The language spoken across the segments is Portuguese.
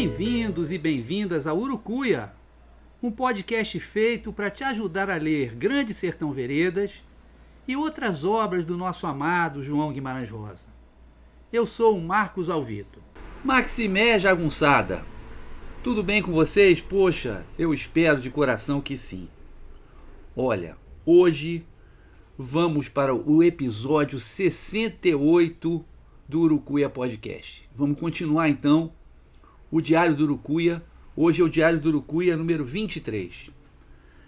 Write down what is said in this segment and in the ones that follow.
Bem-vindos e bem-vindas a Urucuia, um podcast feito para te ajudar a ler Grande Sertão Veredas e outras obras do nosso amado João Guimarães Rosa. Eu sou o Marcos Alvito. Maximé Jagunçada, tudo bem com vocês? Poxa, eu espero de coração que sim. Olha, hoje vamos para o episódio 68 do Urucuia Podcast. Vamos continuar então o Diário do Urucuia. Hoje é o Diário do Urucuia número 23.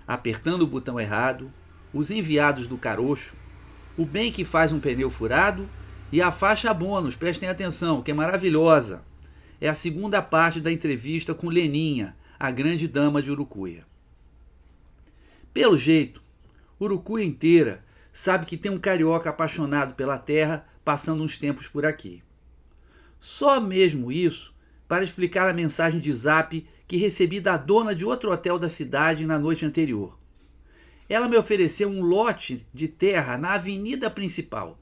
Apertando o botão errado, os enviados do caroxo, o bem que faz um pneu furado e a faixa bônus, prestem atenção, que é maravilhosa. É a segunda parte da entrevista com Leninha, a grande dama de Urucuia. Pelo jeito, Urucuia inteira sabe que tem um carioca apaixonado pela terra passando uns tempos por aqui. Só mesmo isso para explicar a mensagem de zap que recebi da dona de outro hotel da cidade na noite anterior. Ela me ofereceu um lote de terra na avenida principal.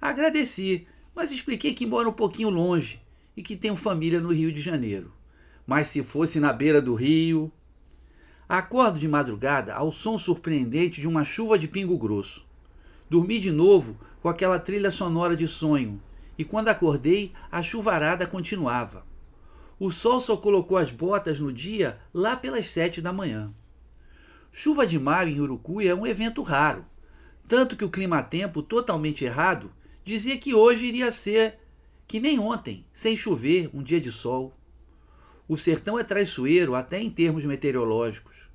Agradeci, mas expliquei que moro um pouquinho longe e que tenho família no Rio de Janeiro. Mas se fosse na beira do rio. Acordo de madrugada ao som surpreendente de uma chuva de pingo grosso. Dormi de novo com aquela trilha sonora de sonho, e quando acordei, a chuvarada continuava. O sol só colocou as botas no dia lá pelas sete da manhã. Chuva de mar em Urucuia é um evento raro, tanto que o clima-tempo, totalmente errado, dizia que hoje iria ser que nem ontem, sem chover, um dia de sol. O sertão é traiçoeiro até em termos meteorológicos.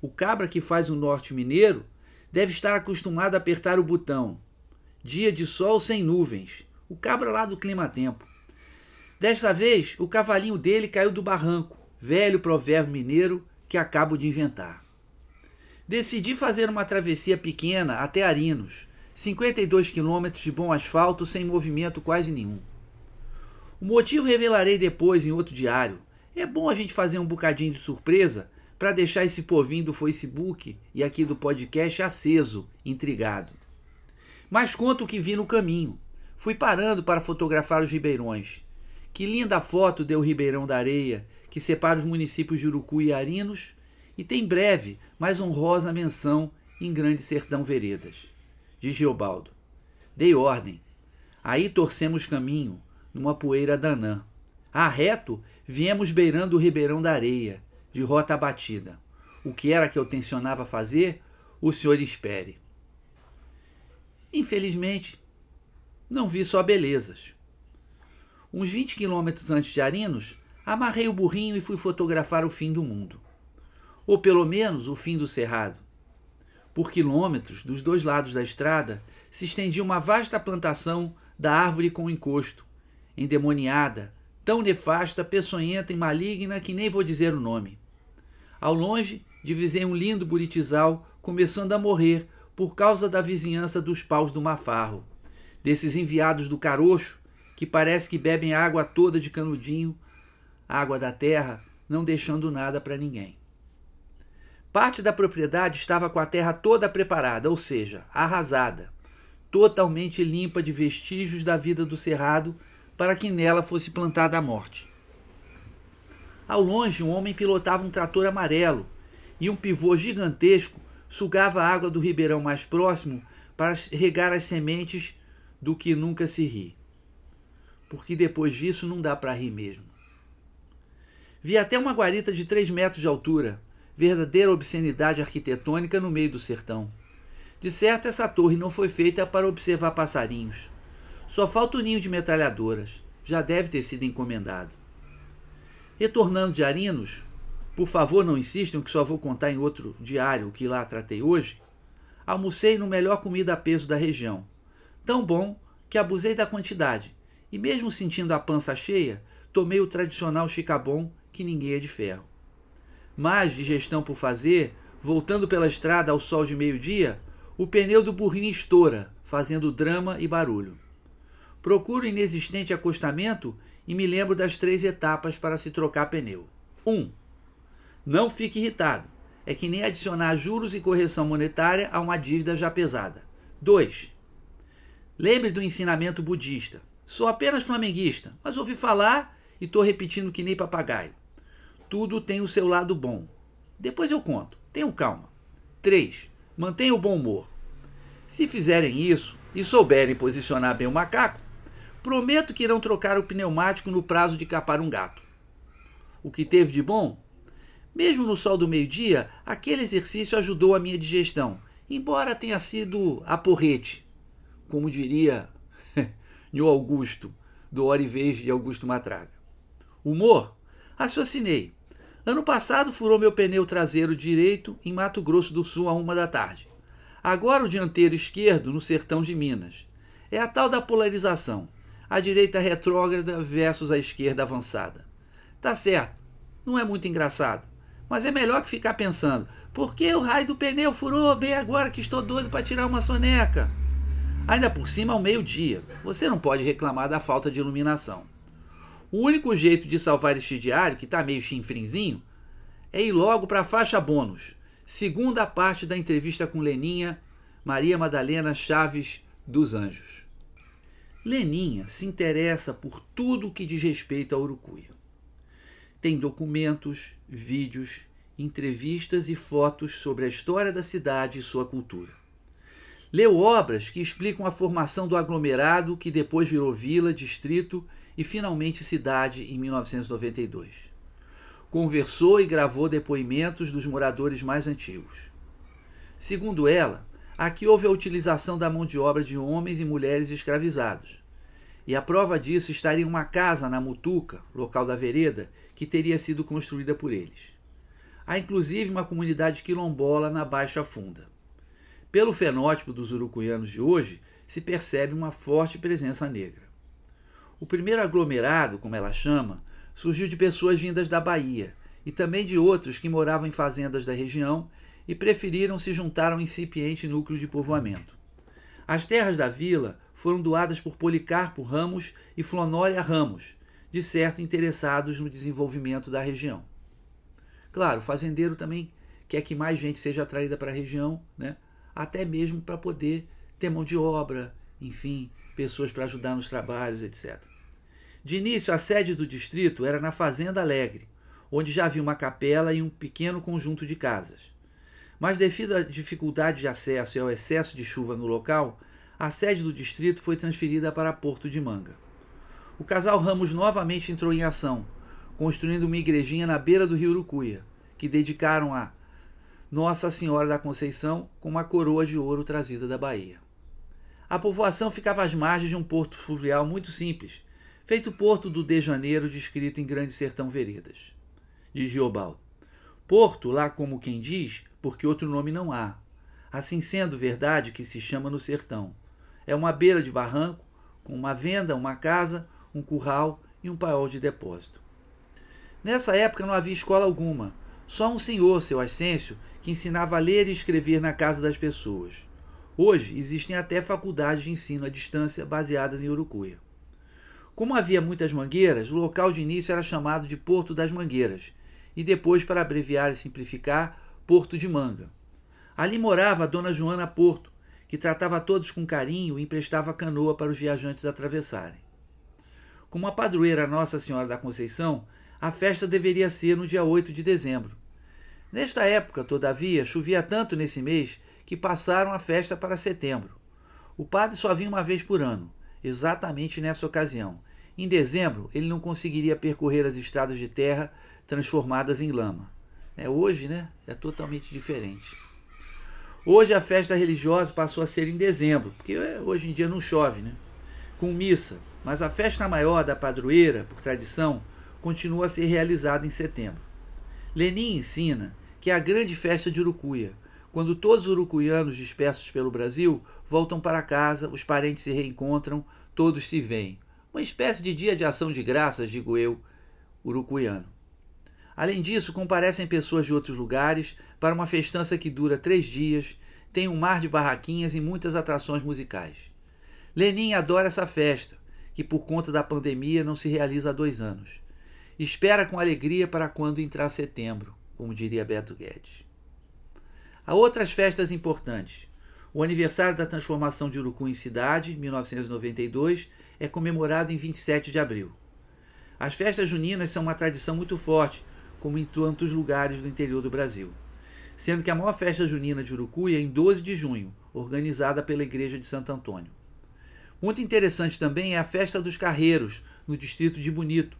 O cabra que faz o norte mineiro deve estar acostumado a apertar o botão. Dia de sol sem nuvens. O cabra lá do clima-tempo. Desta vez, o cavalinho dele caiu do barranco, velho provérbio mineiro que acabo de inventar. Decidi fazer uma travessia pequena até Arinos, 52 quilômetros de bom asfalto sem movimento quase nenhum. O motivo revelarei depois em outro diário. É bom a gente fazer um bocadinho de surpresa para deixar esse povinho do Facebook e aqui do podcast aceso, intrigado. Mas conto o que vi no caminho. Fui parando para fotografar os ribeirões. Que linda foto deu o Ribeirão da Areia, que separa os municípios de Urucu e Arinos, e tem breve, mais honrosa menção em Grande Sertão Veredas. Diz Geobaldo. Dei ordem. Aí torcemos caminho, numa poeira danã. A reto, viemos beirando o Ribeirão da Areia, de rota abatida. O que era que eu tensionava fazer, o senhor espere. Infelizmente, não vi só belezas. Uns 20 quilômetros antes de Arinos, amarrei o burrinho e fui fotografar o fim do mundo. Ou pelo menos o fim do cerrado. Por quilômetros, dos dois lados da estrada, se estendia uma vasta plantação da árvore com encosto, endemoniada, tão nefasta, peçonhenta e maligna que nem vou dizer o nome. Ao longe, divisei um lindo buritizal começando a morrer por causa da vizinhança dos paus do Mafarro, desses enviados do caroxo que parece que bebem água toda de canudinho, água da terra, não deixando nada para ninguém. Parte da propriedade estava com a terra toda preparada, ou seja, arrasada, totalmente limpa de vestígios da vida do cerrado para que nela fosse plantada a morte. Ao longe, um homem pilotava um trator amarelo e um pivô gigantesco sugava a água do ribeirão mais próximo para regar as sementes do que nunca se ri. Porque depois disso não dá para rir mesmo. Vi até uma guarita de 3 metros de altura, verdadeira obscenidade arquitetônica no meio do sertão. De certo, essa torre não foi feita para observar passarinhos. Só falta o ninho de metralhadoras. Já deve ter sido encomendado. Retornando de Arinos, por favor, não insistam que só vou contar em outro diário o que lá tratei hoje. Almocei no melhor comida a peso da região. Tão bom que abusei da quantidade. E mesmo sentindo a pança cheia, tomei o tradicional chicabom que ninguém é de ferro. Mas, digestão por fazer, voltando pela estrada ao sol de meio-dia, o pneu do burrinho estoura, fazendo drama e barulho. Procuro inexistente acostamento e me lembro das três etapas para se trocar pneu. 1. Um, não fique irritado. É que nem adicionar juros e correção monetária a uma dívida já pesada. 2. Lembre do ensinamento budista. Sou apenas flamenguista, mas ouvi falar e estou repetindo que nem papagaio. Tudo tem o seu lado bom. Depois eu conto. Tenham calma. 3. Mantenha o bom humor. Se fizerem isso e souberem posicionar bem o macaco, prometo que irão trocar o pneumático no prazo de capar um gato. O que teve de bom mesmo no sol do meio-dia, aquele exercício ajudou a minha digestão, embora tenha sido a porrete, como diria Nho Augusto, do Hora e Augusto Matraga. Humor? Raciocinei. Ano passado furou meu pneu traseiro direito em Mato Grosso do Sul a uma da tarde. Agora o dianteiro esquerdo no sertão de Minas. É a tal da polarização. A direita retrógrada versus a esquerda avançada. Tá certo. Não é muito engraçado. Mas é melhor que ficar pensando: por que o raio do pneu furou bem agora que estou doido para tirar uma soneca? Ainda por cima, ao meio-dia. Você não pode reclamar da falta de iluminação. O único jeito de salvar este diário, que está meio chinfrinzinho, é ir logo para a faixa bônus, segunda parte da entrevista com Leninha, Maria Madalena Chaves dos Anjos. Leninha se interessa por tudo o que diz respeito a Urucuia. Tem documentos, vídeos, entrevistas e fotos sobre a história da cidade e sua cultura. Leu obras que explicam a formação do aglomerado que depois virou vila, distrito e finalmente cidade em 1992. Conversou e gravou depoimentos dos moradores mais antigos. Segundo ela, aqui houve a utilização da mão de obra de homens e mulheres escravizados, e a prova disso estaria uma casa na Mutuca, local da vereda, que teria sido construída por eles. Há inclusive uma comunidade quilombola na Baixa Funda. Pelo fenótipo dos urucuianos de hoje, se percebe uma forte presença negra. O primeiro aglomerado, como ela chama, surgiu de pessoas vindas da Bahia e também de outros que moravam em fazendas da região e preferiram se juntar ao incipiente núcleo de povoamento. As terras da vila foram doadas por Policarpo Ramos e Flonória Ramos, de certo interessados no desenvolvimento da região. Claro, o fazendeiro também quer que mais gente seja atraída para a região, né? Até mesmo para poder ter mão de obra, enfim, pessoas para ajudar nos trabalhos, etc. De início, a sede do distrito era na Fazenda Alegre, onde já havia uma capela e um pequeno conjunto de casas. Mas devido à dificuldade de acesso e ao excesso de chuva no local, a sede do distrito foi transferida para Porto de Manga. O casal Ramos novamente entrou em ação, construindo uma igrejinha na beira do rio Urucuia, que dedicaram a Nossa Senhora da Conceição com uma coroa de ouro trazida da Bahia. A povoação ficava às margens de um porto fluvial muito simples, feito porto do de Janeiro descrito em Grande Sertão Veredas. Diz Giobaldo. Porto, lá como quem diz, porque outro nome não há. Assim sendo verdade que se chama no sertão. É uma beira de barranco, com uma venda, uma casa, um curral e um paiol de depósito. Nessa época não havia escola alguma, Só um senhor, seu Ascêncio, que ensinava a ler e escrever na casa das pessoas. Hoje existem até faculdades de ensino à distância baseadas em Urucuia. Como havia muitas mangueiras, o local de início era chamado de Porto das Mangueiras e depois, para abreviar e simplificar, Porto de Manga. Ali morava a dona Joana Porto, que tratava todos com carinho e emprestava canoa para os viajantes atravessarem. Como a padroeira Nossa Senhora da Conceição, a festa deveria ser no dia 8 de dezembro. Nesta época, todavia, chovia tanto nesse mês que passaram a festa para setembro. O padre só vinha uma vez por ano, exatamente nessa ocasião. Em dezembro, ele não conseguiria percorrer as estradas de terra transformadas em lama. É, hoje, né, é totalmente diferente. Hoje a festa religiosa passou a ser em dezembro, porque hoje em dia não chove, né? Com missa, mas a festa maior da padroeira, por tradição, continua a ser realizada em setembro. Lenin ensina que é a grande festa de Urucuia, quando todos os urucuianos dispersos pelo Brasil voltam para casa, os parentes se reencontram, todos se veem. Uma espécie de dia de ação de graças, digo eu, urucuiano. Além disso, comparecem pessoas de outros lugares para uma festança que dura três dias, tem um mar de barraquinhas e muitas atrações musicais. Lenin adora essa festa, que por conta da pandemia não se realiza há dois anos. Espera com alegria para quando entrar setembro, como diria Beto Guedes. Há outras festas importantes. O aniversário da transformação de Urucu em cidade, 1992, é comemorado em 27 de abril. As festas juninas são uma tradição muito forte, como em tantos lugares do interior do Brasil. Sendo que a maior festa junina de Urucuia é em 12 de junho, organizada pela Igreja de Santo Antônio. Muito interessante também é a Festa dos Carreiros, no distrito de Bonito,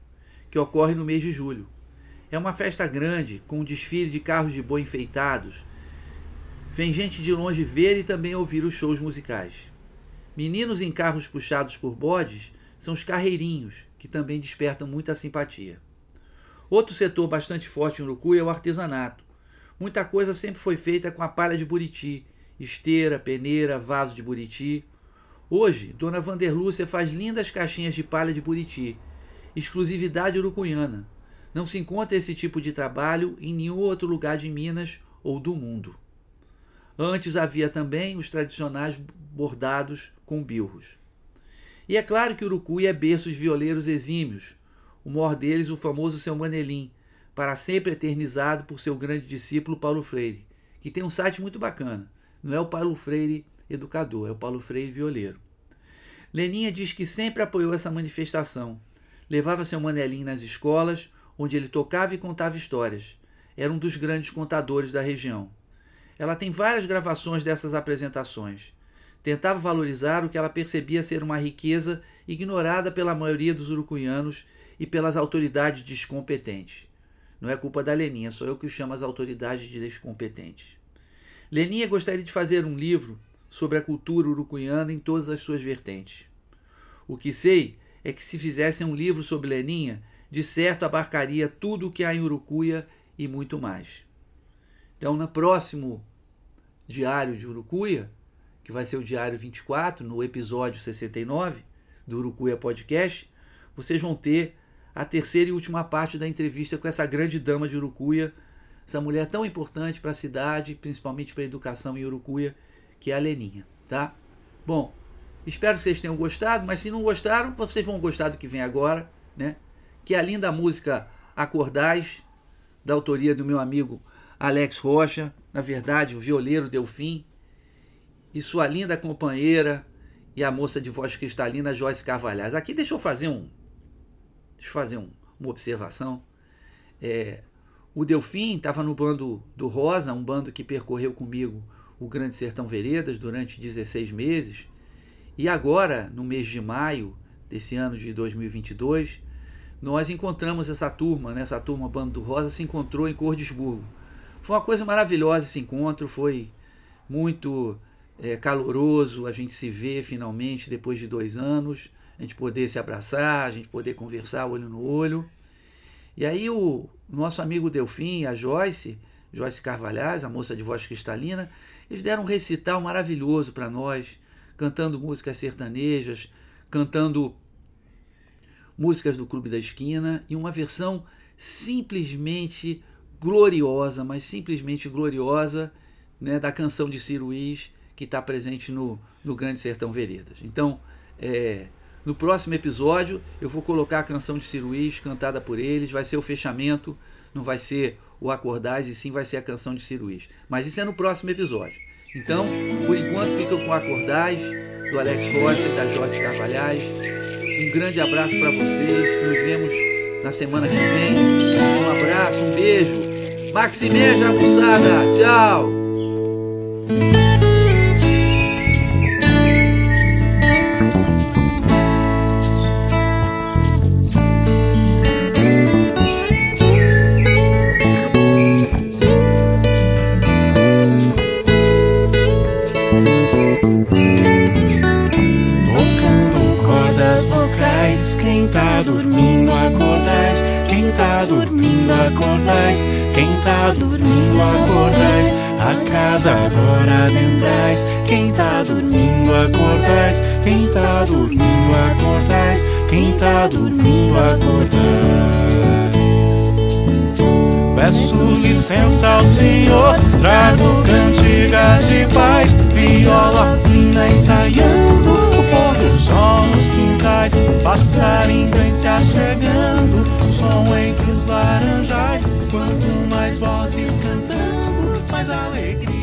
que ocorre no mês de julho. É uma festa grande, com um desfile de carros de boi enfeitados, Vem gente de longe ver e também ouvir os shows musicais. Meninos em carros puxados por bodes são os carreirinhos, que também despertam muita simpatia. Outro setor bastante forte em Urucuí é o artesanato. Muita coisa sempre foi feita com a palha de buriti, esteira, peneira, vaso de buriti. Hoje, Dona Vanderlúcia faz lindas caixinhas de palha de buriti, exclusividade urucuiana. Não se encontra esse tipo de trabalho em nenhum outro lugar de Minas ou do mundo. Antes havia também os tradicionais bordados com bilros. E é claro que Urucuí é berço de violeiros exímios, o maior deles o famoso seu Manelim, para sempre eternizado por seu grande discípulo Paulo Freire, que tem um site muito bacana. Não é o Paulo Freire educador, é o Paulo Freire violeiro. Leninha diz que sempre apoiou essa manifestação. Levava seu Manelim nas escolas, onde ele tocava e contava histórias. Era um dos grandes contadores da região. Ela tem várias gravações dessas apresentações. Tentava valorizar o que ela percebia ser uma riqueza ignorada pela maioria dos urucuianos e pelas autoridades descompetentes. Não é culpa da Leninha, sou eu que chamo as autoridades de descompetentes. Leninha gostaria de fazer um livro sobre a cultura urucuiana em todas as suas vertentes. O que sei é que se fizessem um livro sobre Leninha, de certo abarcaria tudo o que há em Urucuia e muito mais. Então, no próximo diário de Urucuia, que vai ser o diário 24, no episódio 69 do Urucuia Podcast, vocês vão ter a terceira e última parte da entrevista com essa grande dama de Urucuia, essa mulher tão importante para a cidade, principalmente para a educação em Urucuia, que é a Leninha, tá? Bom, espero que vocês tenham gostado, mas se não gostaram, vocês vão gostar do que vem agora, né? Que é a linda música Acordais, da autoria do meu amigo Alex Rocha, na verdade, o violeiro Delfim, e sua linda companheira e a moça de voz cristalina Joyce Carvalhais. Aqui deixa eu fazer um. Deixa eu fazer um, uma observação. É, o Delfim estava no bando do Rosa, um bando que percorreu comigo o Grande Sertão Veredas durante 16 meses. E agora, no mês de maio desse ano de 2022, nós encontramos essa turma, né? essa turma Bando do Rosa se encontrou em Cordesburgo foi uma coisa maravilhosa esse encontro, foi muito é, caloroso a gente se ver finalmente depois de dois anos, a gente poder se abraçar, a gente poder conversar olho no olho. E aí o nosso amigo Delfim, a Joyce, Joyce Carvalhais, a moça de voz cristalina, eles deram um recital maravilhoso para nós, cantando músicas sertanejas, cantando músicas do Clube da Esquina e uma versão simplesmente gloriosa, mas simplesmente gloriosa, né, da canção de Ciro Luiz, que está presente no, no Grande Sertão Veredas. Então, é, no próximo episódio, eu vou colocar a canção de Ciro Luiz, cantada por eles, vai ser o fechamento, não vai ser o Acordais, e sim vai ser a canção de Ciro Luiz. Mas isso é no próximo episódio. Então, por enquanto, ficam com Acordais, do Alex Rocha e da Joyce Carvalhais. Um grande abraço para vocês, nos vemos na semana que vem. Um abraço, um beijo. Maximeja, moçada. Tchau. acordais, quem tá dormindo é acordais, quem tá dormindo é acordais. Peço licença ao Senhor, trago cantigas de paz, viola fina ensaiando, o pôr do sol nos quintais, passarinho vem se achegando, som entre os laranjais, quanto mais vozes cantando, mais alegria.